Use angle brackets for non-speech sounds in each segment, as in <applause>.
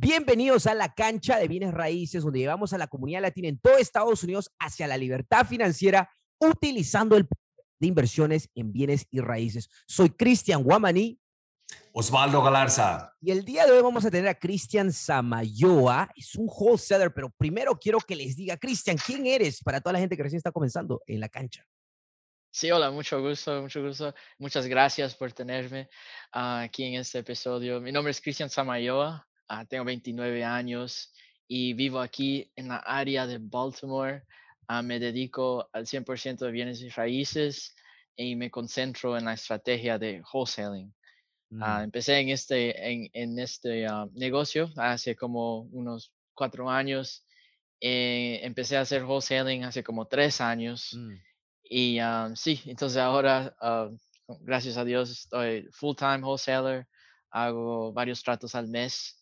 Bienvenidos a la cancha de bienes raíces, donde llevamos a la comunidad latina en todo Estados Unidos hacia la libertad financiera utilizando el de inversiones en bienes y raíces. Soy Cristian Guamaní. Osvaldo Galarza. Y el día de hoy vamos a tener a Cristian Samayoa. Es un wholesaler, pero primero quiero que les diga, Cristian, ¿quién eres para toda la gente que recién está comenzando en la cancha? Sí, hola, mucho gusto, mucho gusto. Muchas gracias por tenerme ah, aquí en este episodio. Mi nombre es Cristian Samayoa, ah, tengo 29 años y vivo aquí en la área de Baltimore. Ah, me dedico al 100% de bienes y raíces y me concentro en la estrategia de wholesaling. Mm. empecé en este, en, en este negocio hace como unos cuatro años. Eh, empecé a hacer wholesaling hace como tres años. Mm. Y sí, entonces ahora, gracias a Dios, estoy full-time wholesaler, hago varios tratos al mes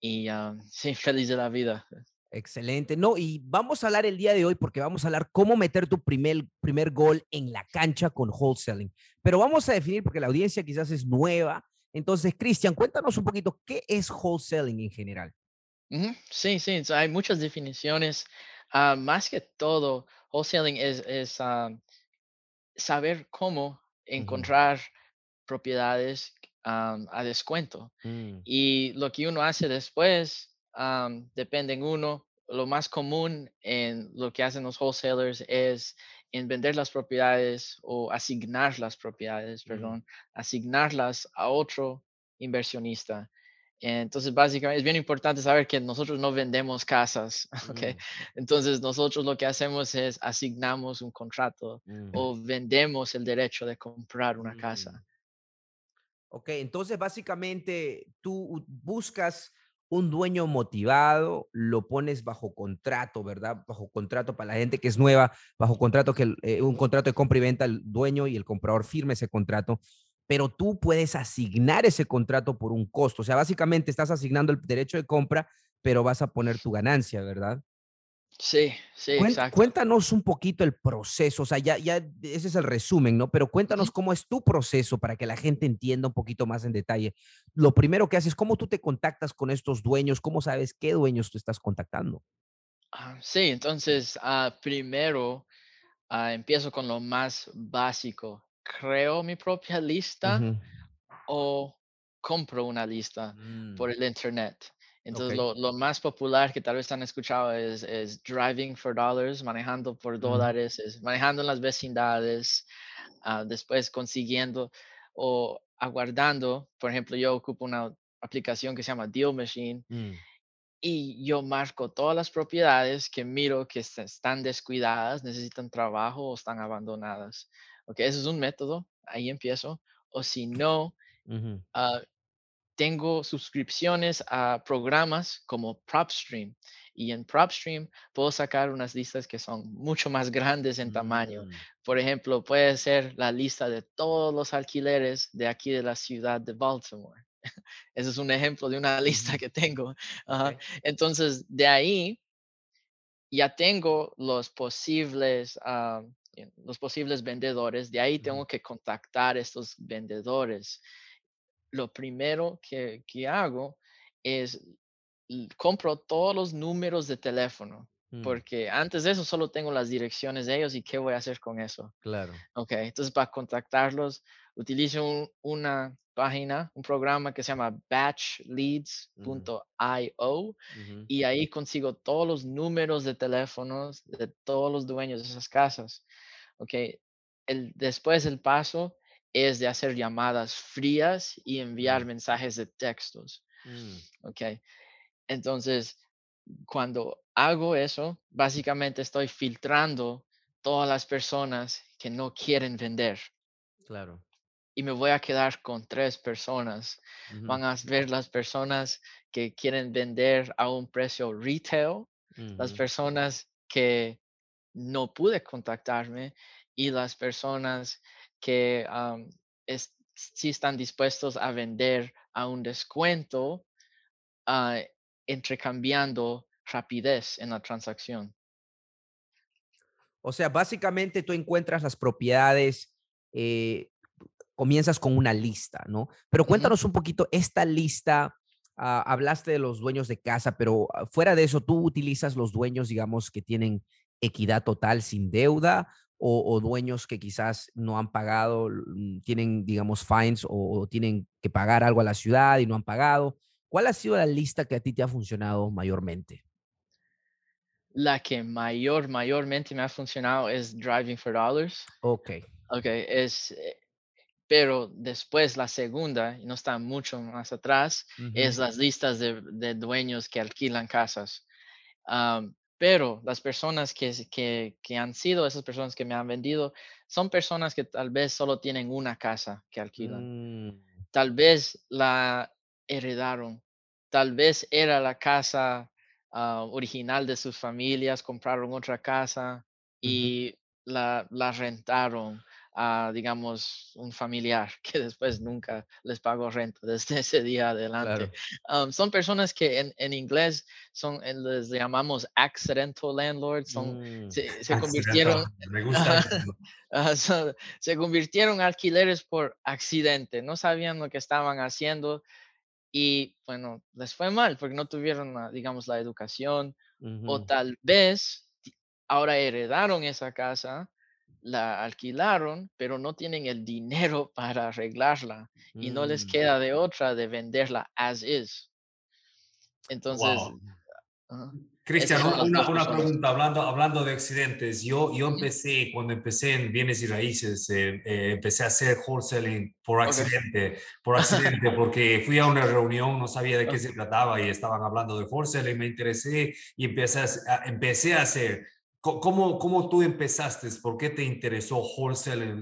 y <laughs> sí, feliz de la vida. Excelente. No, y vamos a hablar el día de hoy porque vamos a hablar cómo meter tu primer, primer gol en la cancha con wholesaling. Pero vamos a definir porque la audiencia quizás es nueva. Entonces, Cristian, cuéntanos un poquito qué es wholesaling en general. Sí, sí, hay muchas definiciones. Ah, más que todo, wholesaling es, es ah, saber cómo encontrar propiedades a descuento. Mm. Y lo que uno hace después depende en uno. Lo más común en lo que hacen los wholesalers es en vender las propiedades o asignar las propiedades, mm. perdón, asignarlas a otro inversionista. Entonces, básicamente es bien importante saber que nosotros no vendemos casas, <laughs> ¿ok? Mm. Entonces, nosotros lo que hacemos es asignamos un contrato mm. o vendemos el derecho de comprar una casa. Ok, entonces básicamente tú buscas un dueño motivado, lo pones bajo contrato, ¿verdad? Bajo contrato para la gente que es nueva, bajo contrato que eh, un contrato de compra y venta, el dueño y el comprador firme ese contrato pero tú puedes asignar ese contrato por un costo. O sea, básicamente estás asignando el derecho de compra, pero vas a poner tu ganancia, ¿verdad? Sí, sí, exacto. Cuéntanos un poquito el proceso, o sea, ya, ya ese es el resumen, ¿no? Pero cuéntanos cómo es tu proceso para que la gente entienda un poquito más en detalle. Lo primero que haces, ¿cómo tú te contactas con estos dueños? ¿Cómo sabes qué dueños tú estás contactando? Ah, sí, entonces, uh, primero uh, empiezo con lo más básico creo mi propia lista o compro una lista por mm. el internet. Entonces, lo, más popular que tal vez han escuchado es, es driving for dollars, manejando por dólares, es manejando en las vecindades, ah, después consiguiendo o aguardando. Por ejemplo, yo ocupo una aplicación que se llama Deal Machine mm. y yo marco todas las propiedades que miro que están descuidadas, necesitan trabajo o están abandonadas. Ok, ese es un método, ahí empiezo. O si no, ah, tengo suscripciones a programas como PropStream. Y en PropStream puedo sacar unas listas que son mucho más grandes en tamaño. Mm. Por ejemplo, puede ser la lista de todos los alquileres de aquí de la ciudad de Baltimore. <laughs> Ese es un ejemplo de una lista que tengo. Entonces, de ahí ya tengo los posibles ah, los posibles vendedores, de ahí tengo que contactar a estos vendedores. Lo primero que, hago es compro todos los números de teléfono, mm. porque antes de eso solo tengo las direcciones de ellos y qué voy a hacer con eso. Claro. Ok, entonces para contactarlos utilizo una página, un programa que se llama batchleads.io y ahí consigo todos los números de teléfonos de todos los dueños de esas casas. ¿ok? El, después el paso es de hacer llamadas frías y enviar mensajes de textos, mm. ¿ok? Entonces, cuando hago eso, básicamente estoy filtrando todas las personas que no quieren vender. Claro. Y me voy a quedar con tres personas. Van a ver las personas que quieren vender a un precio retail, las personas que no pude contactarme y las personas que sí están dispuestos a vender a un descuento, uh, entrecambiando rapidez en la transacción. O sea, básicamente tú encuentras las propiedades, eh, comienzas con una lista, ¿no? Pero cuéntanos un poquito esta lista ah, hablaste de los dueños de casa, pero ah, fuera de eso, ¿tú utilizas los dueños, digamos, que tienen equidad total sin deuda o, dueños que quizás no han pagado, mm, tienen, digamos, fines o, tienen que pagar algo a la ciudad y no han pagado? ¿Cuál ha sido la lista que a ti te ha funcionado mayormente? La que mayor, mayormente me ha funcionado es Driving for Dollars. Ok. Ok, es, eh, pero después la segunda, y no está mucho más atrás, es las listas de, dueños que alquilan casas. Pero las personas que, que, que, han sido esas personas que me han vendido son personas que tal vez solo tienen una casa que alquilan. Mm. Tal vez la heredaron, tal vez era la casa Ah, original de sus familias, compraron otra casa y la, la, rentaron a, digamos, un familiar <laughs> que después nunca les pagó renta desde ese día adelante. son personas que en, en, inglés son, eh, les llamamos accidental landlords, son, mm, se, se convirtieron, <laughs> Me gusta. <laughs> se convirtieron alquileres por accidente, no sabían lo que estaban haciendo, y bueno, les fue mal porque no tuvieron, digamos, la educación o tal vez ahora heredaron esa casa, la alquilaron, pero no tienen el dinero <laughs> para arreglarla y no les mm. queda de otra de venderla as is. Entonces, Cristian, una, pregunta, hablando, hablando de accidentes. Yo, yo empecé, cuando empecé en bienes y raíces, eh, eh, empecé a hacer wholesaling por accidente, por <laughs> accidente, porque fui a una reunión, no sabía de qué se trataba y estaban hablando de wholesaling, me interesé y empecé a, empecé a hacer ¿Cómo, ¿Cómo tú empezaste? ¿Por qué te interesó wholesale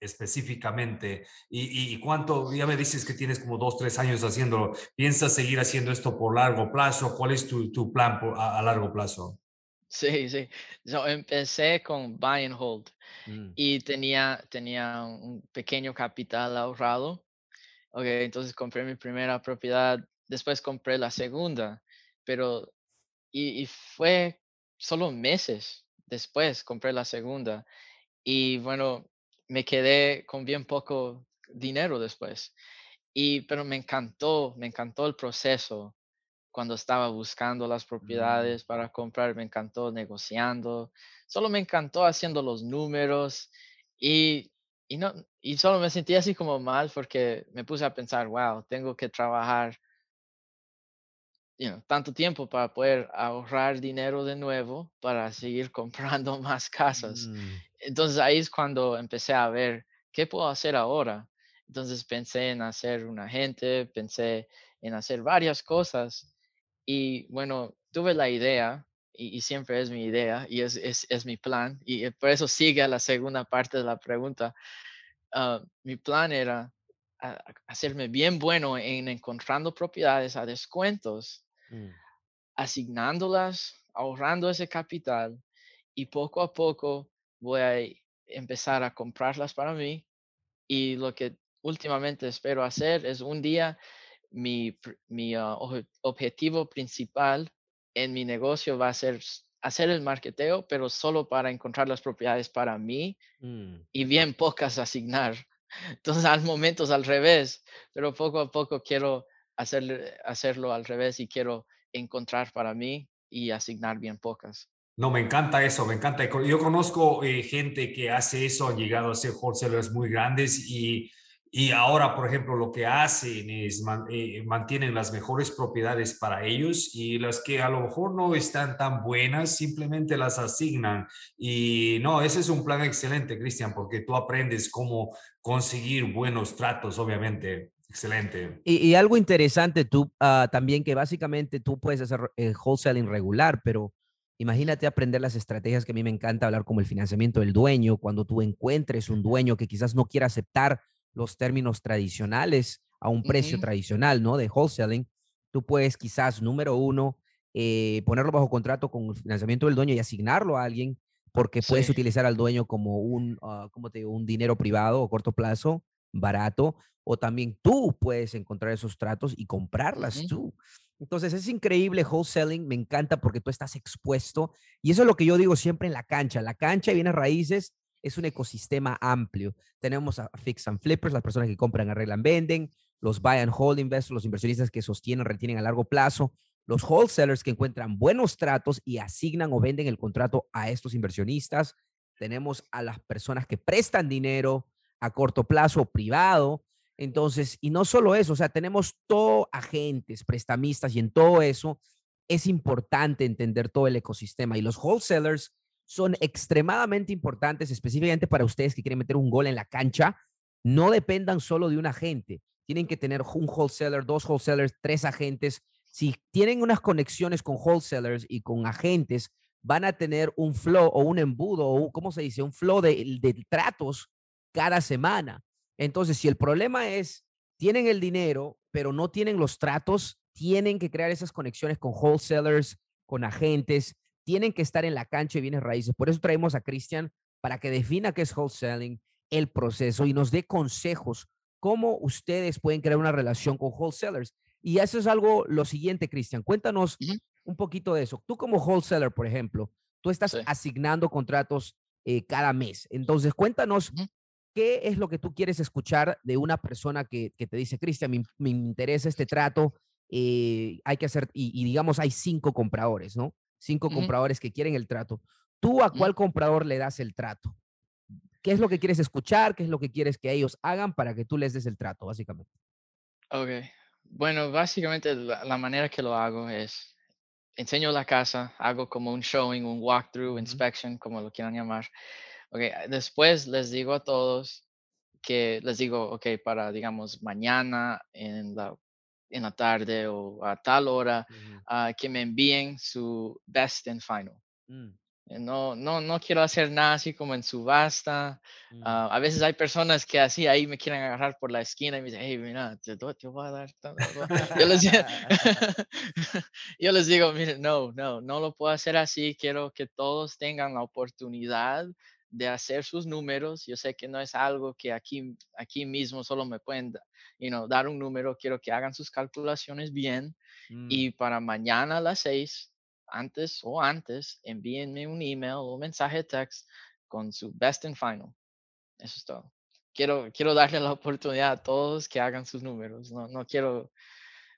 específicamente? ¿Y, ¿Y, cuánto, ya me dices que tienes como dos, tres años haciéndolo, ¿piensas seguir haciendo esto por largo plazo? ¿Cuál es tu, tu plan a, largo plazo? Sí, sí. Yo empecé con buy and hold mm. y tenía, tenía un pequeño capital ahorrado. Okay, entonces compré mi primera propiedad, después compré la segunda, pero y, y fue solo meses después compré la segunda y bueno, me quedé con bien poco dinero después. Y, pero me encantó, me encantó el proceso cuando estaba buscando las mm. propiedades para comprar, me encantó negociando, solo me encantó haciendo los números y, y, no, y solo me sentí así como mal porque me puse a pensar, wow, tengo que trabajar tanto tiempo para poder ahorrar dinero de nuevo para seguir <laughs> comprando más casas. Mm. Entonces ahí es cuando empecé a ver qué puedo hacer ahora. Entonces pensé en hacer un agente, pensé en hacer varias cosas y bueno, tuve la idea y, siempre es mi idea y es, es, mi plan y eh, por eso sigue la segunda parte de la pregunta. Ah, mi plan era hacerme bien bueno en encontrando propiedades a descuentos Mm. asignándolas, ahorrando ese capital y poco a poco voy a empezar a comprarlas para mí y lo que últimamente espero hacer es un día mi, mi ah, objetivo principal en mi negocio va a ser hacer el marketeo, pero solo para encontrar las propiedades para mí mm. y bien pocas asignar. <laughs> Entonces, al momento es al revés, pero poco a poco quiero hacer, hacerlo al revés y quiero encontrar para mí y asignar bien pocas. No, me encanta eso, me encanta. Yo conozco eh, gente que hace eso, han llegado a ser wholesalers muy grandes y, y ahora, por ejemplo, lo que hacen es eh, mantienen las mejores propiedades para ellos y las que a lo mejor no están tan buenas, simplemente las asignan. Y no, ese es un plan excelente, Cristian, porque tú aprendes cómo conseguir buenos tratos, obviamente. Excelente. Y, algo interesante tú ah, también que básicamente tú puedes hacer eh, wholesaling regular, pero imagínate aprender las estrategias que a mí me encanta hablar como el financiamiento del dueño, cuando tú encuentres un dueño que quizás no quiera aceptar los términos tradicionales a un precio tradicional, ¿no? De wholesaling, tú puedes quizás, número uno, eh, ponerlo bajo contrato con el financiamiento del dueño y asignarlo a alguien porque puedes utilizar al dueño como un, uh, te digo? un dinero privado o corto plazo barato o también tú puedes encontrar esos tratos y comprarlas tú. Entonces es increíble wholesaling, me encanta porque tú estás expuesto y eso es lo que yo digo siempre en la cancha. La cancha y bienes raíces es un ecosistema amplio. Tenemos a Fix and Flippers, las personas que compran, arreglan, venden. los buy and hold investors, los inversionistas que sostienen, retienen a largo plazo, los wholesalers que encuentran buenos tratos y asignan o venden el contrato a estos inversionistas. Tenemos a las personas que prestan dinero a corto plazo privado. Entonces, y no solo eso, o sea, tenemos todo agentes, prestamistas y en todo eso es importante entender todo el ecosistema y los wholesalers son extremadamente importantes, específicamente para ustedes que quieren meter un gol en la cancha. No dependan solo de un agente. Tienen que tener un wholesaler, dos wholesalers, tres agentes. Si tienen unas conexiones con wholesalers y con agentes, van a tener un flow o un embudo o, ¿cómo se dice? Un flow de, de tratos cada semana. Entonces, si el problema es, tienen el dinero, pero no tienen los tratos, tienen que crear esas conexiones con wholesalers, con agentes, tienen que estar en la cancha y bienes raíces. Por eso traemos a Cristian para que defina qué es wholesaling, el proceso y nos dé consejos cómo ustedes pueden crear una relación con wholesalers. Y eso es algo, lo siguiente, Cristian, cuéntanos un poquito de eso. Tú como wholesaler, por ejemplo, tú estás asignando contratos eh, cada mes. Entonces, cuéntanos qué es lo que tú quieres escuchar de una persona que, te dice, Cristian, me, interesa este trato, eh, hay que hacer, y, digamos, hay cinco compradores, ¿no? Cinco compradores que quieren el trato. ¿Tú a cuál comprador le das el trato? ¿Qué es lo que quieres escuchar? ¿Qué es lo que quieres que ellos hagan para que tú les des el trato, básicamente? Ok. Bueno, básicamente la, manera que lo hago es, enseño la casa, hago como un showing, un walkthrough, inspection, como lo quieran llamar. Ok, después les digo a todos que les digo, ok, para, digamos, mañana en la, en la tarde o a tal hora, ah, que me envíen su best and final. Mm. Eh, no, no, no quiero hacer nada así como en subasta. Mm. Ah, a veces hay personas que así ahí me quieren agarrar por la esquina y me dicen, hey, mira, te, te voy a dar. yo, les, <laughs> <laughs> yo les digo, miren, no, no, no lo puedo hacer así. Quiero que todos tengan la oportunidad de hacer sus números. Yo sé que no es algo que aquí, aquí mismo solo me pueden you know, dar un número. Quiero que hagan sus calculaciones bien. Mm. Y para mañana a las seis antes o antes, envíenme un email o un mensaje de text con su best and final. Eso es todo. Quiero, quiero darle la oportunidad a todos que hagan sus números. No, no quiero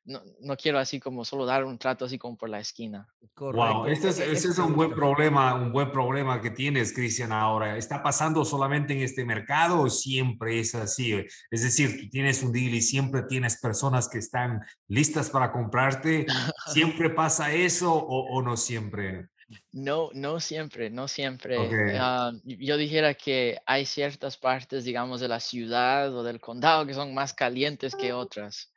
no, no, quiero así como solo dar un trato así como por la esquina. Wow, este es, ese es un buen problema, un buen problema que tienes, Cristian, ahora. ¿Está pasando solamente en este mercado o siempre es así? Es decir, tú tienes un deal y siempre tienes personas que están listas para comprarte. <laughs> ¿Siempre pasa eso o, no siempre? No, no siempre, no siempre. Ah, yo dijera que hay ciertas partes, digamos, de la ciudad o del condado que son más calientes que otras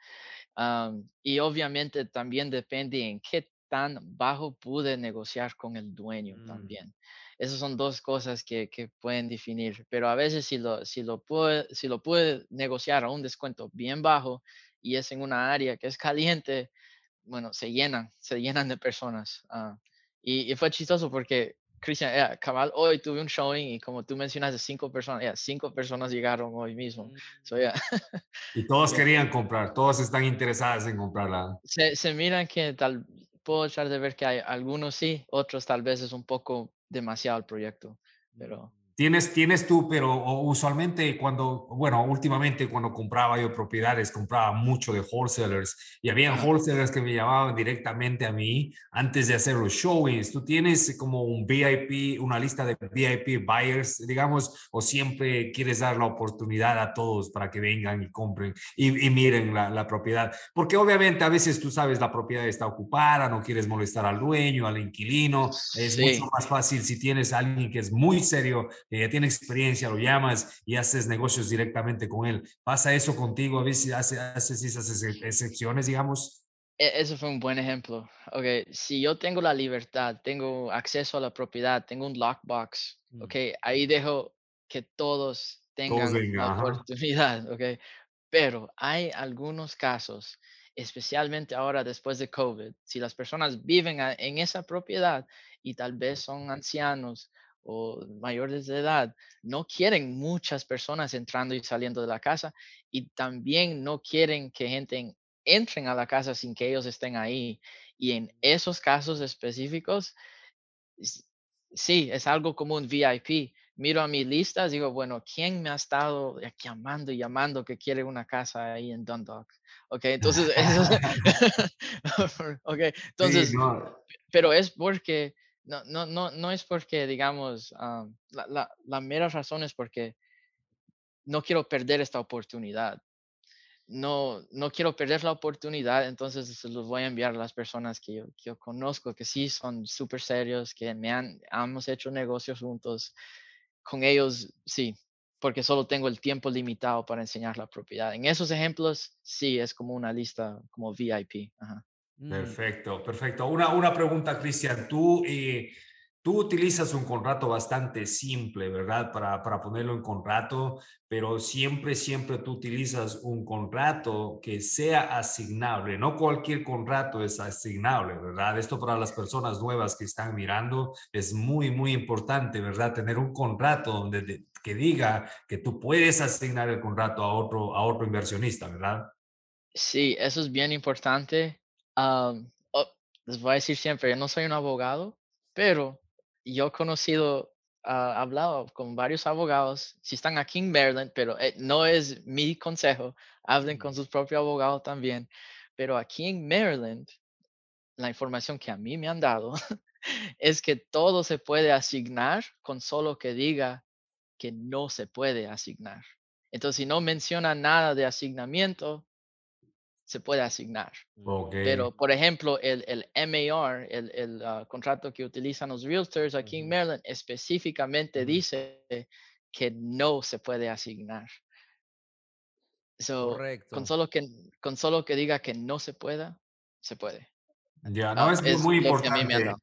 y obviamente también depende en qué tan bajo pude negociar con el dueño mm. también. Esas son dos cosas que, que, pueden definir, pero a veces si lo, si, lo puede, si lo puede negociar a un descuento bien bajo y es en una área que es caliente, bueno, se llenan, se llenan de personas. Ah, y, y, fue chistoso porque Cristian, cabal, hoy tuve un showing y como tú mencionaste, cinco personas, cinco personas llegaron hoy mismo. So, mm. <laughs> Y todos querían comprar, todos están interesados en comprarla. Se, se miran que tal, puedo echar de ver que hay algunos sí, otros tal vez es un poco demasiado el proyecto, pero... Tienes, tienes tú, pero usualmente cuando, bueno, últimamente cuando compraba yo propiedades, compraba mucho de wholesalers y había wholesalers que me llamaban directamente a mí antes de hacer los showings. ¿Tú tienes como un VIP, una lista de VIP buyers, digamos, o siempre quieres dar la oportunidad a todos para que vengan y compren y, miren la, la, propiedad? Porque obviamente a veces tú sabes la propiedad está ocupada, no quieres molestar al dueño, al inquilino. Es mucho más fácil si tienes a alguien que es muy serio que ya tiene experiencia, lo llamas y haces negocios directamente con él. ¿Pasa eso contigo? A veces haces, haces esas excepciones, digamos. E, eso fue un buen ejemplo. Okay, si yo tengo la libertad, tengo acceso a la propiedad, tengo un lockbox, mm. okay, ahí dejo que todos tengan la oportunidad, okay. Pero hay algunos casos, especialmente ahora después de COVID, si las personas viven en esa propiedad y tal vez son ancianos o mayores de edad no quieren muchas personas entrando y saliendo de la casa y también no quieren que gente entren a la casa sin que ellos estén ahí. Y en esos casos específicos, sí, es algo como un VIP, miro a mi lista, digo, bueno, ¿quién me ha estado llamando y llamando que quiere una casa ahí en Dundalk? Ok, entonces, <laughs> <laughs> okay, entonces, pero es porque, no, no, no, es porque, digamos, la, la, la mera razón es porque no quiero perder esta oportunidad no, no quiero perder la oportunidad, entonces los voy a enviar a las personas que yo, que yo conozco, que sí son súper serios, que me han, hemos hecho negocios juntos. Con ellos, sí, porque solo tengo el tiempo limitado para enseñar la propiedad. En esos ejemplos, sí, es como una lista como VIP. Mm. Perfecto, perfecto. Una, una pregunta, Cristian. Tú, eh, Tú utilizas un contrato bastante simple, ¿verdad? Para, para ponerlo en contrato, pero siempre, siempre tú utilizas un contrato que sea asignable. No cualquier contrato es asignable, ¿verdad? Esto para las personas nuevas que están mirando es muy, muy importante, ¿verdad? Tener un contrato donde que diga que tú puedes asignar el contrato a otro, a otro inversionista, ¿verdad? Sí, eso es bien importante. Oh, les voy a decir siempre, yo no soy un abogado, pero yo he conocido, uh, hablado con varios abogados, si están aquí en Maryland, pero eh, no es mi consejo, hablen con sus propios abogados también, pero aquí en Maryland, la información que a mí me han dado <laughs> es que todo se puede asignar con solo que diga que no se puede asignar. Entonces, si no menciona nada de asignamiento, se puede asignar. Pero, por ejemplo, el, el MAR, el, el ah, contrato que utilizan los realtors aquí en Maryland, específicamente dice que no se puede asignar. Correcto. Con solo, que, con solo que diga que no se pueda, se puede. Ya, no, ah, es, muy importante.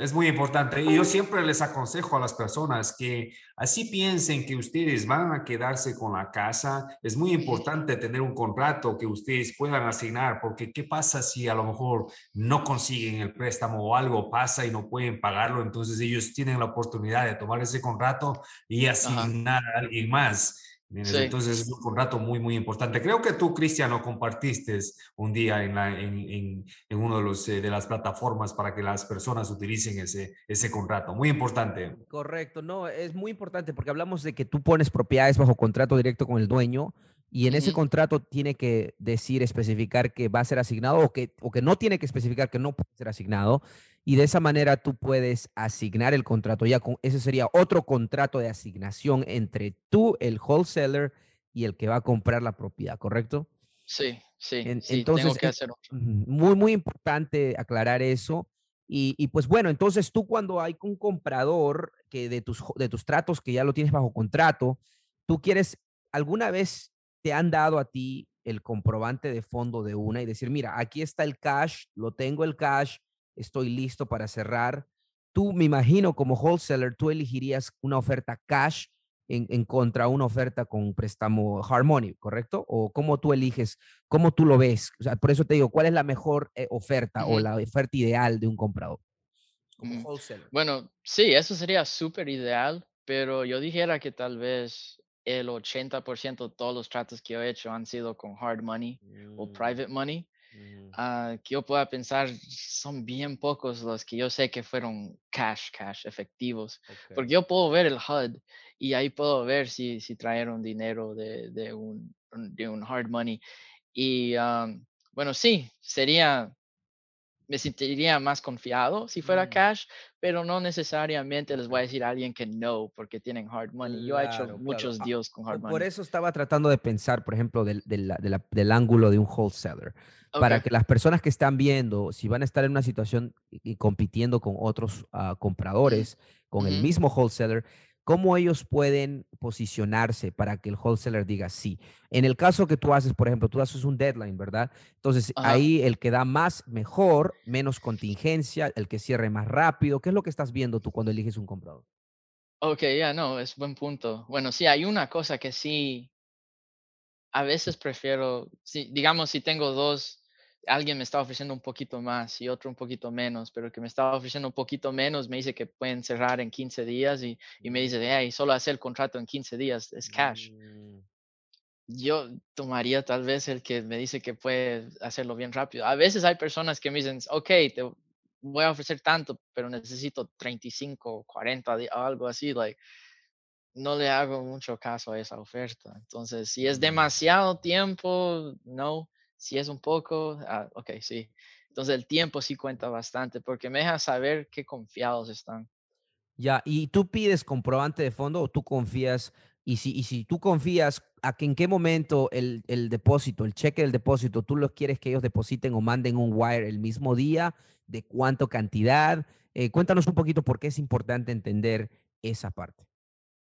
Es muy importante. Y yo siempre les aconsejo a las personas que así piensen que ustedes van a quedarse con la casa. Es muy importante tener un contrato que ustedes puedan asignar, porque ¿qué pasa si a lo mejor no consiguen el préstamo o algo pasa y no pueden pagarlo? Entonces ellos tienen la oportunidad de tomar ese contrato y asignar a alguien más. Entonces es un contrato muy, muy importante. Creo que tú, Cristian, lo compartiste un día en, la, en, en, en uno de, los, eh, de las plataformas para que las personas utilicen ese, ese contrato. Muy importante. Correcto, no, es muy importante porque hablamos de que tú pones propiedades bajo contrato directo con el dueño y en ese contrato tiene que decir, especificar que va a ser asignado o que, o que no tiene que especificar que no puede ser asignado y de esa manera tú puedes asignar el contrato. Ya con ese sería otro contrato de asignación entre tú, el wholesaler, y el que va a comprar la propiedad, ¿correcto? Sí, sí. entonces, tengo que hacer muy, muy importante aclarar eso. Y, y, pues bueno, entonces tú cuando hay un comprador que de tus, de tus tratos que ya lo tienes bajo contrato, tú quieres, alguna vez te han dado a ti el comprobante de fondo de una y decir, mira, aquí está el cash, lo tengo el cash, estoy listo para cerrar. Tú, me imagino, como wholesaler, tú elegirías una oferta cash en, en contra una oferta con préstamo Harmony, ¿correcto? ¿O cómo tú eliges, cómo tú lo ves? O sea, por eso te digo, ¿cuál es la mejor eh, oferta o la oferta ideal de un comprador? Como mm, wholesaler. Bueno, sí, eso sería súper ideal, pero yo dijera que tal vez el 80% de todos los tratos que he hecho han sido con hard money o mm. private money. Ah, que yo pueda pensar, son bien pocos los que yo sé que fueron cash, cash, efectivos. Porque yo puedo ver el HUD y ahí puedo ver si, si trajeron dinero de, de, un, de un hard money. Y bueno, sí, sería, me sentiría más confiado si fuera mm. cash, pero no necesariamente les voy a decir a alguien que no, porque tienen hard money. Yo he hecho muchos ah, deals con hard money. Por eso estaba tratando de pensar, por ejemplo, del, del, del ángulo de un wholesaler para que las personas que están viendo, si van a estar en una situación y, compitiendo con otros ah, compradores, con el mismo wholesaler, cómo ellos pueden posicionarse para que el wholesaler diga sí. En el caso que tú haces, por ejemplo, tú haces un deadline, ¿verdad? Entonces, ahí el que da más, mejor, menos contingencia, el que cierre más rápido. ¿Qué es lo que estás viendo tú cuando eliges un comprador? Ok, ya no, es buen punto. Bueno, sí, hay una cosa que sí, a veces prefiero, si, digamos, si tengo dos alguien me está ofreciendo un poquito más y otro un poquito menos, pero que me estaba ofreciendo un poquito menos me dice que pueden cerrar en 15 días y, y me dice, hey, solo hacer el contrato en 15 días, es cash. Mm. Yo tomaría tal vez el que me dice que puede hacerlo bien rápido. A veces hay personas que me dicen, ok, te voy a ofrecer tanto, pero necesito 35, 40, algo así, like, no le hago mucho caso a esa oferta. Entonces, si es mm. demasiado tiempo, no. Si es un poco, ah, ok, sí. Entonces el tiempo sí cuenta bastante porque me deja saber qué confiados están. Ya, ¿y tú pides comprobante de fondo o tú confías? Y si, y si tú confías, ¿a que en qué momento el, el depósito, el cheque del depósito, tú lo quieres que ellos depositen o manden un wire el mismo día? ¿De cuánto cantidad? Eh, cuéntanos un poquito por qué es importante entender esa parte.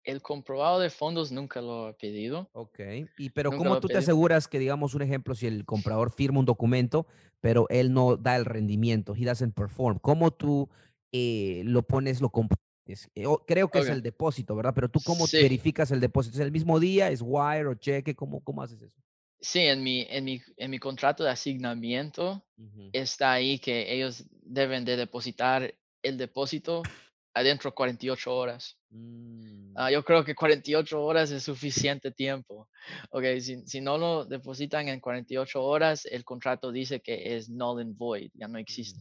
El comprobado de fondos nunca lo ha pedido. Ok, y pero ¿cómo tú te aseguras que, digamos, un ejemplo, si el comprador firma un documento, pero él no da el rendimiento, he doesn't perform, ¿cómo tú eh, lo pones, lo comprometes? Eh, creo que es el depósito, ¿verdad? Pero tú cómo verificas el depósito? ¿Es el mismo día? ¿Es wire o cheque? ¿Cómo, cómo haces eso? Sí, en mi, en mi, en mi contrato de asignamiento está ahí que ellos deben de depositar el depósito adentro 48 horas. Mm. Ah, yo creo que 48 horas es suficiente tiempo. Ok, si, si, no lo depositan en 48 horas, el contrato dice que es null and void, ya no existe.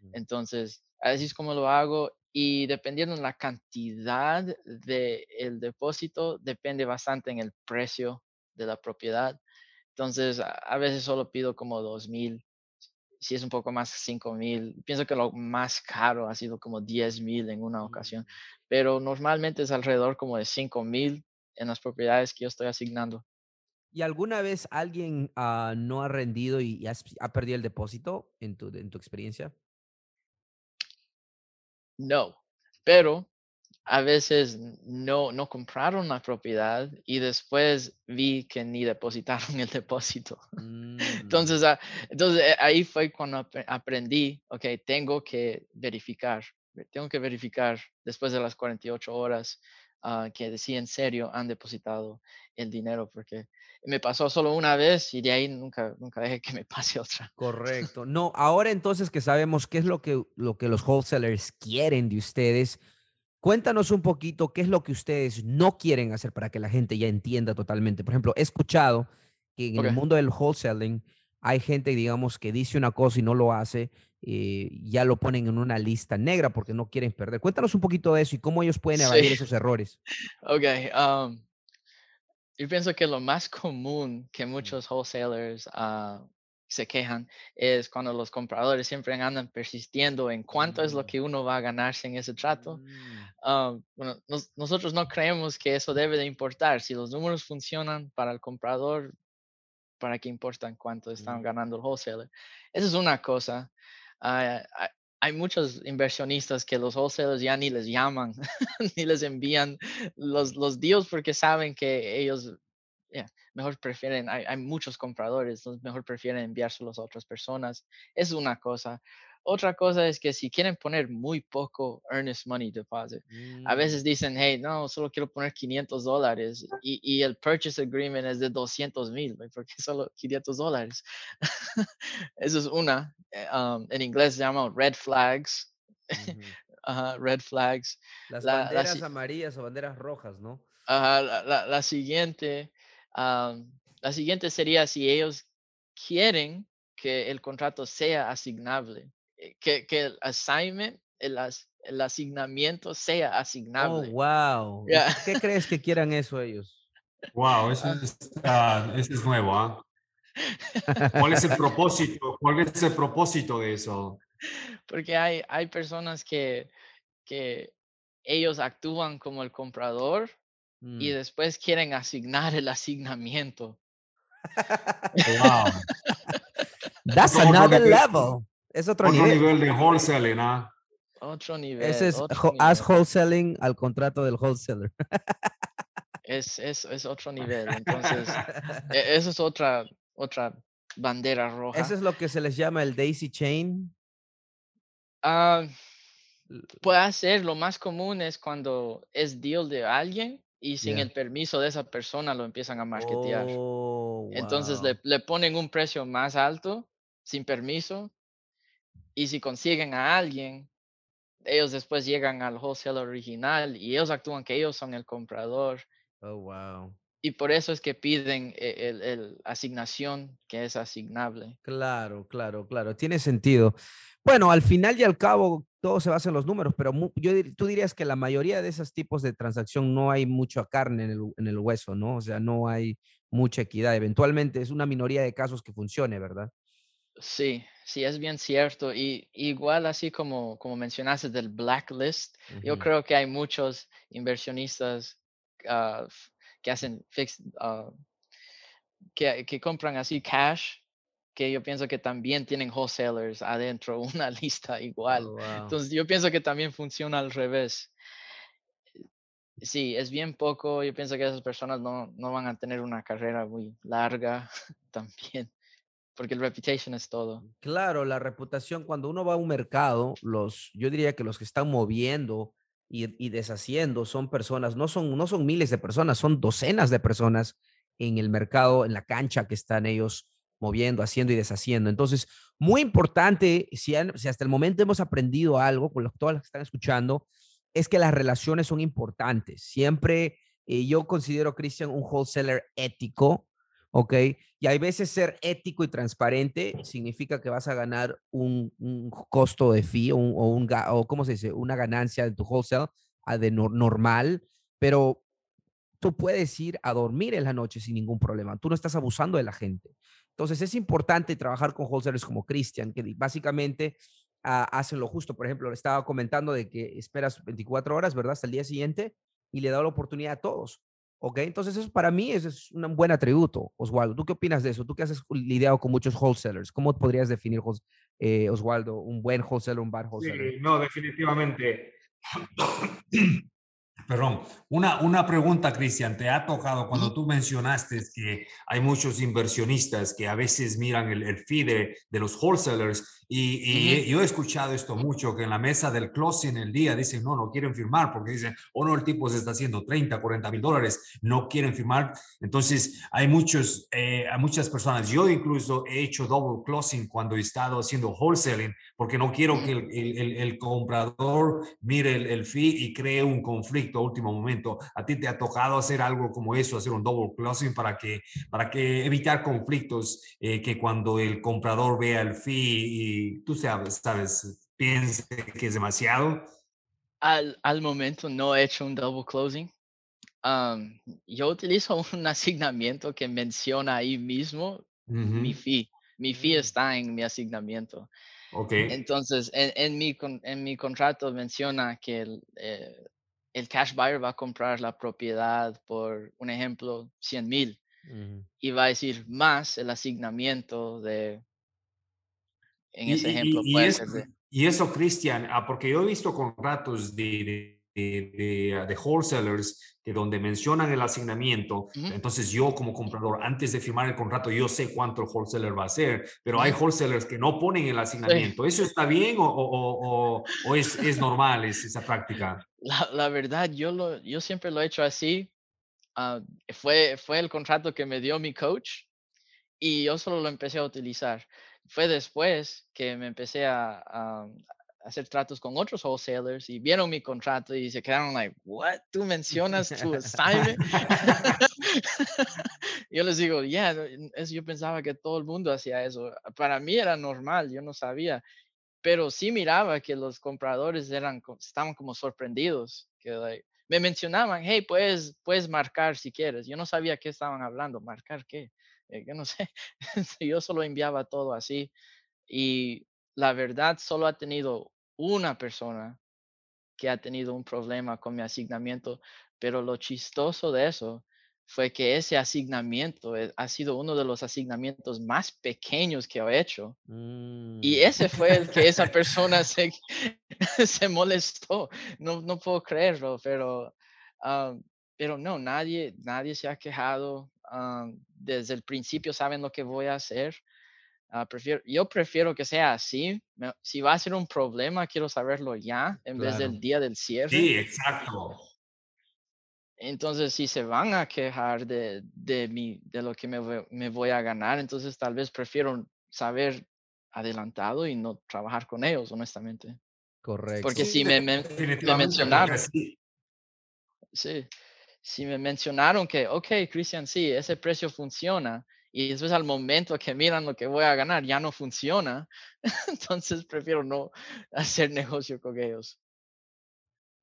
Mm. Entonces, así es como lo hago y dependiendo de la cantidad del el depósito, depende bastante en el precio de la propiedad. Entonces, a, veces solo pido como 2,000 si es un poco más, 5 mil. Pienso que lo más caro ha sido como 10 mil en una ocasión, mm. pero normalmente es alrededor como de 5 mil en las propiedades que yo estoy asignando. ¿Y alguna vez alguien ah, no ha rendido y, ha perdido el depósito en tu, en tu experiencia? No, pero a veces no, no compraron la propiedad y después vi que ni depositaron el depósito. <laughs> Mm. Entonces, ah, entonces eh, ahí fue cuando aprendí, ok, tengo que verificar, tengo que verificar después de las 48 horas uh, que sí en serio han depositado el dinero, porque me pasó solo una vez y de ahí nunca, nunca dejé que me pase otra. Correcto. No, ahora entonces que sabemos qué es lo que, lo que los wholesalers quieren de ustedes, Cuéntanos un poquito qué es lo que ustedes no quieren hacer para que la gente ya entienda totalmente. Por ejemplo, he escuchado que en el mundo del wholesaling hay gente, digamos, que dice una cosa y no lo hace, eh, ya lo ponen en una lista negra porque no quieren perder. Cuéntanos un poquito de eso y cómo ellos pueden evadir esos errores. <laughs> Ok. Um, yo pienso que lo más común que muchos wholesalers uh, se quejan es cuando los compradores siempre andan persistiendo en cuánto es lo mm. que uno va a ganarse en ese trato. Mm. Ah, bueno, nosotros no creemos que eso debe de importar. Si los números funcionan para el comprador, ¿para qué importan cuánto están mm. ganando el wholesaler? Esa es una cosa. Ah, hay muchos inversionistas que los wholesalers ya ni les llaman, <laughs> ni les envían los, los deals porque saben que ellos mejor prefieren, hay, muchos compradores, entonces mejor prefieren enviárselos a otras personas. Es una cosa. Otra cosa es que si quieren poner muy poco earnest money deposit, a mm. veces dicen, hey, no, solo quiero poner 500 dólares y, y, el purchase agreement es de 200 mil, porque <laughs> solo 500 dólares. <laughs> Eso es una. Eh, um, en inglés se llama red flags. <laughs> red flags. Las banderas amarillas o banderas rojas, ¿no? la, la, siguiente la siguiente sería si ellos quieren que el contrato sea asignable, eh, que, que el assignment, el, el asignamiento sea Oh, asignable. wow. ¿Qué crees que quieran eso ellos? Wow, eso ah. es, es nuevo, ¿ah? ¿Cuál es el <laughs> propósito? ¿Cuál es el propósito de eso? Porque hay, hay personas que, que ellos actúan como el comprador y mm. después quieren asignar el asignamiento. wow. <laughs> That's another level. Es otro, otro nivel. de wholesaling, ¿no? Otro nivel. Ese es as wholesaling al contrato del wholesaler. es, es, es otro nivel. Entonces, <laughs> e, eso es otra, otra bandera roja. Eso es lo que se les llama el daisy chain. Ah, puede ser, lo más común es cuando es deal de alguien y sin el permiso de esa persona lo empiezan a marketear. Oh, Entonces le, le, ponen un precio más alto sin permiso y si consiguen a alguien, ellos después llegan al wholesale original y ellos actúan que ellos son el comprador. Oh, wow. Y por eso es que piden e, el, el, asignación que es asignable. Claro, claro, claro. Tiene sentido. Bueno, al final y al cabo, todo se basa en los números, pero yo, tú dirías que la mayoría de esos tipos de transacción no hay mucha carne en el, en el hueso, ¿no? O sea, no hay mucha equidad. Eventualmente es una minoría de casos que funcione, ¿verdad? Sí, sí, es bien cierto. Y igual así como, como mencionaste del blacklist, yo creo que hay muchos inversionistas ah, que hacen fixed, ah, que, que compran así cash que yo pienso que también tienen wholesalers adentro, <laughs> una lista igual. Oh, Entonces yo pienso que también funciona al revés. Sí, es bien poco. Yo pienso que esas personas no, no van a tener una carrera muy larga <laughs> también, porque el reputation es todo. Claro, la reputación, cuando uno va a un mercado, los, yo diría que los que están moviendo y, y deshaciendo son personas, no son, no son miles de personas, son docenas de personas en el mercado, en la cancha que están ellos moviendo, haciendo y deshaciendo. Entonces, muy importante, si, hasta el momento hemos aprendido algo con lo, todas las que están escuchando, es que las relaciones son importantes. Siempre eh, yo considero, Cristian, un wholesaler ético, ¿ok? Y hay veces ser ético y transparente significa que vas a ganar un, costo de fee o, un, o, ¿cómo se dice? Una ganancia de tu wholesale ah, de normal, pero tú puedes ir a dormir en la noche sin ningún problema. Tú no estás abusando de la gente. Entonces es importante trabajar con wholesalers como Christian, que básicamente ah, hacen lo justo. Por ejemplo, le estaba comentando de que esperas 24 horas, ¿verdad? Hasta el día siguiente y le da la oportunidad a todos. ¿Ok? Entonces eso para mí es, un buen atributo, Oswaldo. ¿Tú qué opinas de eso? Tú que has lidiado con muchos wholesalers, ¿cómo podrías definir, eh, Oswaldo, un buen wholesaler, un bad wholesaler? Sí, no, definitivamente. Perdón, una, una pregunta, Cristian, ¿te ha tocado cuando tú mencionaste que hay muchos inversionistas que a veces miran el, el fee de, de los wholesalers y, yo he escuchado esto mucho, que en la mesa del closing el día dicen, no, no quieren firmar porque dicen, o oh, no, el tipo se está haciendo 30, 40 mil dólares, no quieren firmar. Entonces, hay muchos, eh, hay muchas personas, yo incluso he hecho double closing cuando he estado haciendo wholesaling, porque no quiero que el, el, el comprador mire el, fee y cree un conflicto a último momento. ¿A ti te ha tocado hacer algo como eso, hacer un double closing para que, para que evitar conflictos, eh, que cuando el comprador vea el fee y tú sabes, sabes, que es demasiado? Al, al momento no he hecho un double closing. yo utilizo <laughs> un asignamiento que menciona ahí mismo mi fee. Mi fee mm. está en mi asignamiento. Okay. Entonces, en, en, mi, en mi contrato menciona que el, eh, el cash buyer va a comprar la propiedad por, un ejemplo, 100 mil. Y va a decir más el asignamiento de en ese ejemplo. Y, eso, y eso, Cristian, ah, porque yo he visto contratos de, de, de, de wholesalers que donde mencionan el asignamiento, entonces yo como comprador, antes de firmar el contrato, yo sé cuánto el wholesaler va a hacer, pero hay wholesalers que no ponen el asignamiento. ¿Eso está bien o, o, o, es, es, normal es, esa práctica? La, la, verdad, yo, lo, yo siempre lo he hecho así. Uh, fue, fue el contrato que me dio mi coach y yo solo lo empecé a utilizar fue después que me empecé a, hacer tratos con otros wholesalers y vieron mi contrato y se quedaron like, what? ¿Tú mencionas tu assignment? <laughs> yo les digo, yeah, yo pensaba que todo el mundo hacía eso. Para mí era normal, yo no sabía. Pero sí miraba que los compradores eran, estaban como sorprendidos, que me mencionaban, hey, puedes, puedes marcar si quieres. Yo no sabía qué estaban hablando, marcar qué. Eh, yo no sé, <laughs> yo solo enviaba todo así y la verdad solo ha tenido una persona que ha tenido un problema con mi asignamiento, pero lo chistoso de eso fue que ese asignamiento eh, ha sido uno de los asignamientos más pequeños que he hecho. Y mm. ese fue el que esa <laughs> persona se, <laughs> se molestó. No, no puedo creerlo, pero, ah, pero no, nadie, nadie se ha quejado. Ah, desde el principio saben lo que voy a hacer. Ah, prefiero, yo prefiero que sea así. si va a ser un problema, quiero saberlo ya en vez del día del cierre. Sí, exacto. Entonces, si se van a quejar de, de, mi, de lo que me voy, me voy a ganar, entonces tal vez prefiero saber adelantado y no trabajar con ellos, honestamente. Correcto. Porque si me, me, me mencionaron. Sí si me mencionaron que, ok, Cristian, sí, ese precio funciona y después al momento que miran lo que voy a ganar ya no funciona, <laughs> entonces prefiero no hacer negocio con ellos.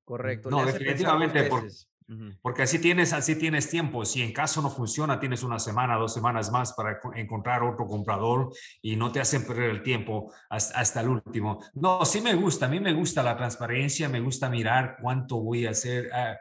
Correcto. No, definitivamente, porque así tienes, así tienes tiempo. Si en caso no funciona, tienes una semana, dos semanas más para encontrar otro comprador y no te hacen perder el tiempo hasta, el último. No, sí me gusta, a mí me gusta la transparencia, me gusta mirar cuánto voy a hacer. Ah,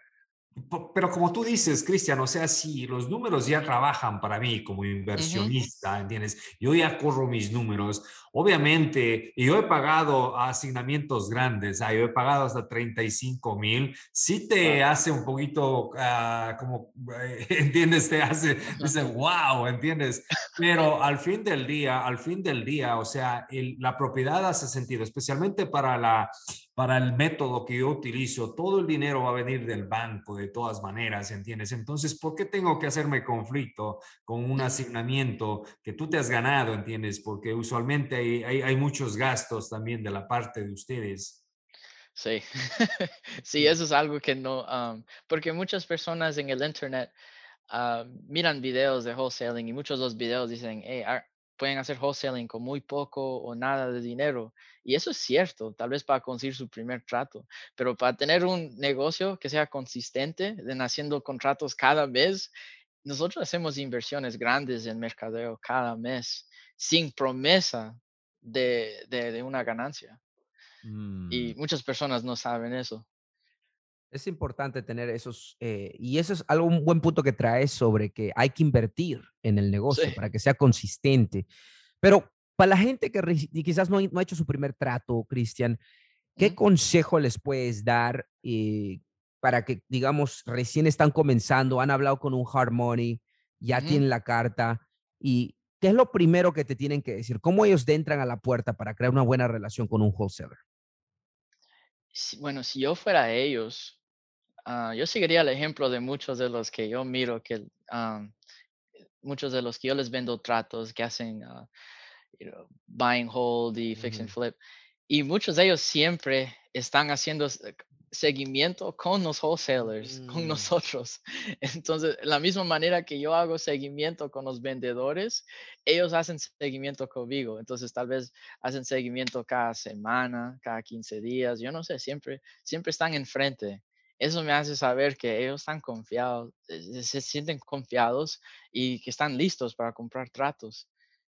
pero como tú dices, Cristian, o sea, si los números ya trabajan para mí como inversionista, ¿entiendes? Yo ya corro mis números. Obviamente, yo he pagado asignamientos grandes, ah, yo he pagado hasta 35 mil. Sí te hace un poquito, ah, como, <laughs> ¿entiendes? Te hace, dice, wow, ¿entiendes? Pero al fin del día, al fin del día, o sea, la propiedad hace sentido, especialmente para la para el método que yo utilizo, todo el dinero va a venir del banco de todas maneras, ¿entiendes? Entonces, ¿por qué tengo que hacerme conflicto con un asignamiento que tú te has ganado, ¿entiendes? Porque usualmente hay, hay, muchos gastos también de la parte de ustedes. Sí, <laughs> sí, eso es algo que no, porque muchas personas en el Internet miran videos de wholesaling y muchos de los videos dicen, hey, pueden hacer wholesaling con muy poco o nada de dinero. Y eso es cierto, tal vez para conseguir su primer trato, pero para tener un negocio que sea consistente, de haciendo contratos cada mes, nosotros hacemos inversiones grandes en mercadeo cada mes sin promesa de, de, una ganancia. Y mm. muchas personas no saben eso. Es importante tener esos, eh, y eso es algo, un buen punto que traes sobre que hay que invertir en el negocio para que sea consistente. Pero para la gente que quizás no, no, ha hecho su primer trato, Cristian, ¿qué consejo les puedes dar eh, para que, digamos, recién están comenzando, han hablado con un hard money, ya tienen la carta y qué es lo primero que te tienen que decir? ¿Cómo ellos entran a la puerta para crear una buena relación con un wholesaler? bueno, si yo fuera ellos, Ah, yo seguiría el ejemplo de muchos de los que yo miro, que muchos de los que yo les vendo tratos que hacen uh, buying hold y fix and flip. Y muchos de ellos siempre están haciendo seguimiento con los wholesalers, con <laughs> mm. nosotros. Entonces, la misma manera que yo hago seguimiento con los vendedores, ellos hacen seguimiento conmigo. Entonces, tal vez hacen seguimiento cada semana, cada 15 días, yo no sé, siempre, siempre están enfrente eso me hace saber que ellos están confiados, eh, se sienten confiados y que están listos para comprar tratos.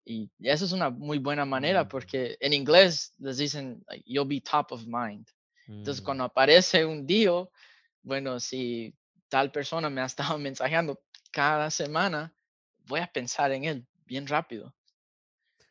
Y eso es una muy buena manera mm. porque en inglés les dicen, you'll be top of mind. Entonces, mm. cuando aparece un deal, bueno, si tal persona me ha estado <laughs> mensajeando cada semana, voy a pensar en él bien rápido.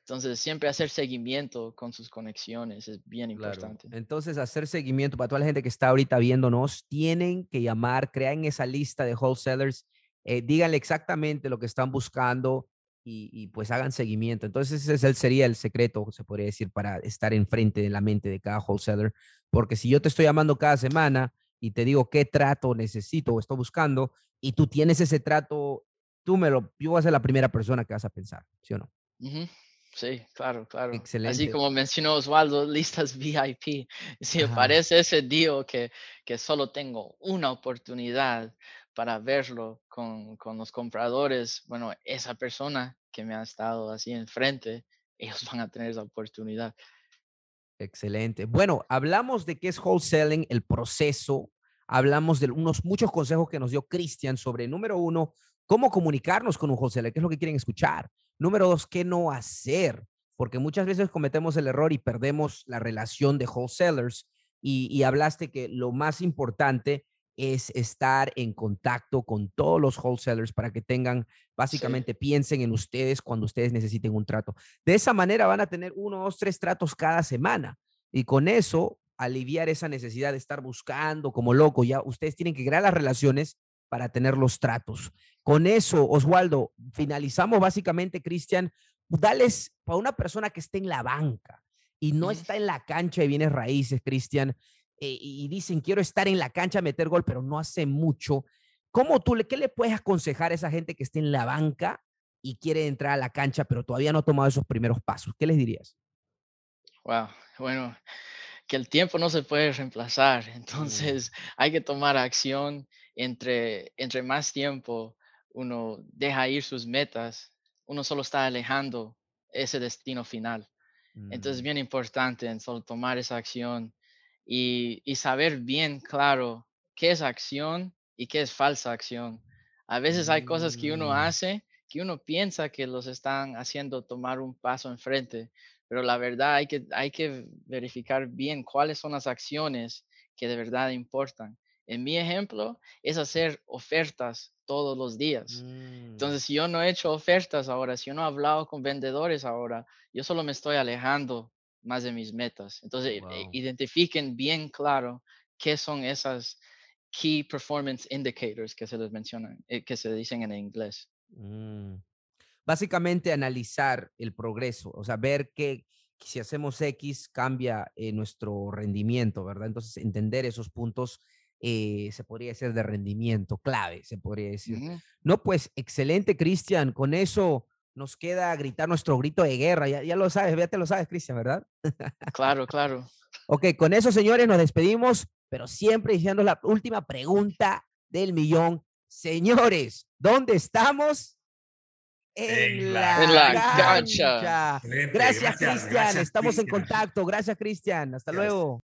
Entonces, siempre hacer seguimiento con sus conexiones es bien importante. Entonces, hacer seguimiento para toda la gente que está ahorita viéndonos, tienen que llamar, crean esa lista de wholesalers, eh, díganle exactamente lo que están buscando y, pues hagan seguimiento. Entonces, ese sería el secreto, se podría decir, para estar enfrente de la mente de cada wholesaler. Porque si yo te estoy llamando cada semana y te digo qué trato necesito o estoy buscando y tú tienes ese trato, tú me lo, yo voy a ser la primera persona que vas a pensar, ¿sí o no? Sí, claro, claro. Excelente. Así como mencionó Osvaldo, listas VIP. <laughs> Si aparece ese día que, que solo tengo una oportunidad para verlo con, con, los compradores, bueno, esa persona que me ha estado así enfrente, ellos van a tener esa oportunidad. Excelente. Bueno, hablamos de qué es wholesaling, el proceso, hablamos de unos muchos consejos que nos dio Cristian sobre, número uno, cómo comunicarnos con un wholesaler, qué es lo que quieren escuchar. Número dos, ¿qué no hacer? Porque muchas veces cometemos el error y perdemos la relación de wholesalers. Y, hablaste que lo más importante es estar en contacto con todos los wholesalers para que tengan, básicamente, piensen en ustedes cuando ustedes necesiten un trato. De esa manera van a tener uno, dos, tres tratos cada semana. Y con eso, aliviar esa necesidad de estar buscando como loco. Ya ustedes tienen que crear las relaciones para tener los tratos. Con eso, Oswaldo, finalizamos básicamente, Cristian, dales para una persona que esté en la banca y no está en la cancha de bienes raíces, Cristian, eh, y dicen, quiero estar en la cancha, meter gol, pero no hace mucho. ¿Cómo tú, qué le puedes aconsejar a esa gente que esté en la banca y quiere entrar a la cancha, pero todavía no ha tomado esos primeros pasos? ¿Qué les dirías? Wow, bueno, que el tiempo no se puede reemplazar, entonces hay que tomar acción entre, entre más tiempo uno deja ir sus metas, uno solo está alejando ese destino final. Entonces es mm. bien importante en solo tomar esa acción y, y, saber bien claro qué es acción y qué es falsa acción. A veces hay cosas que uno mm. hace que uno piensa que los están haciendo tomar un paso enfrente, pero la verdad hay que, hay que verificar bien cuáles son las acciones que de verdad importan. En mi ejemplo es hacer ofertas todos los días. Mm. Entonces, si yo no he hecho ofertas ahora, si yo no he hablado con vendedores ahora, yo solo me estoy alejando más de mis metas. Entonces, eh, identifiquen bien claro qué son esas key performance indicators que se les mencionan, eh, que se dicen en inglés. Mm. Básicamente analizar el progreso, o sea, ver que si hacemos X cambia eh, nuestro rendimiento, ¿verdad? Entonces, entender esos puntos eh, se podría decir de rendimiento clave, se podría decir. No, pues excelente, Cristian. Con eso nos queda gritar nuestro grito de guerra. Ya, ya lo sabes, ya te lo sabes, Cristian, ¿verdad? Claro, claro. <laughs> ok, con eso, señores, nos despedimos, pero siempre diciendo la última pregunta del millón. Señores, ¿dónde estamos? En, la, cancha. Gracias, Cristian. Estamos en contacto. Gracias, Cristian. Hasta luego.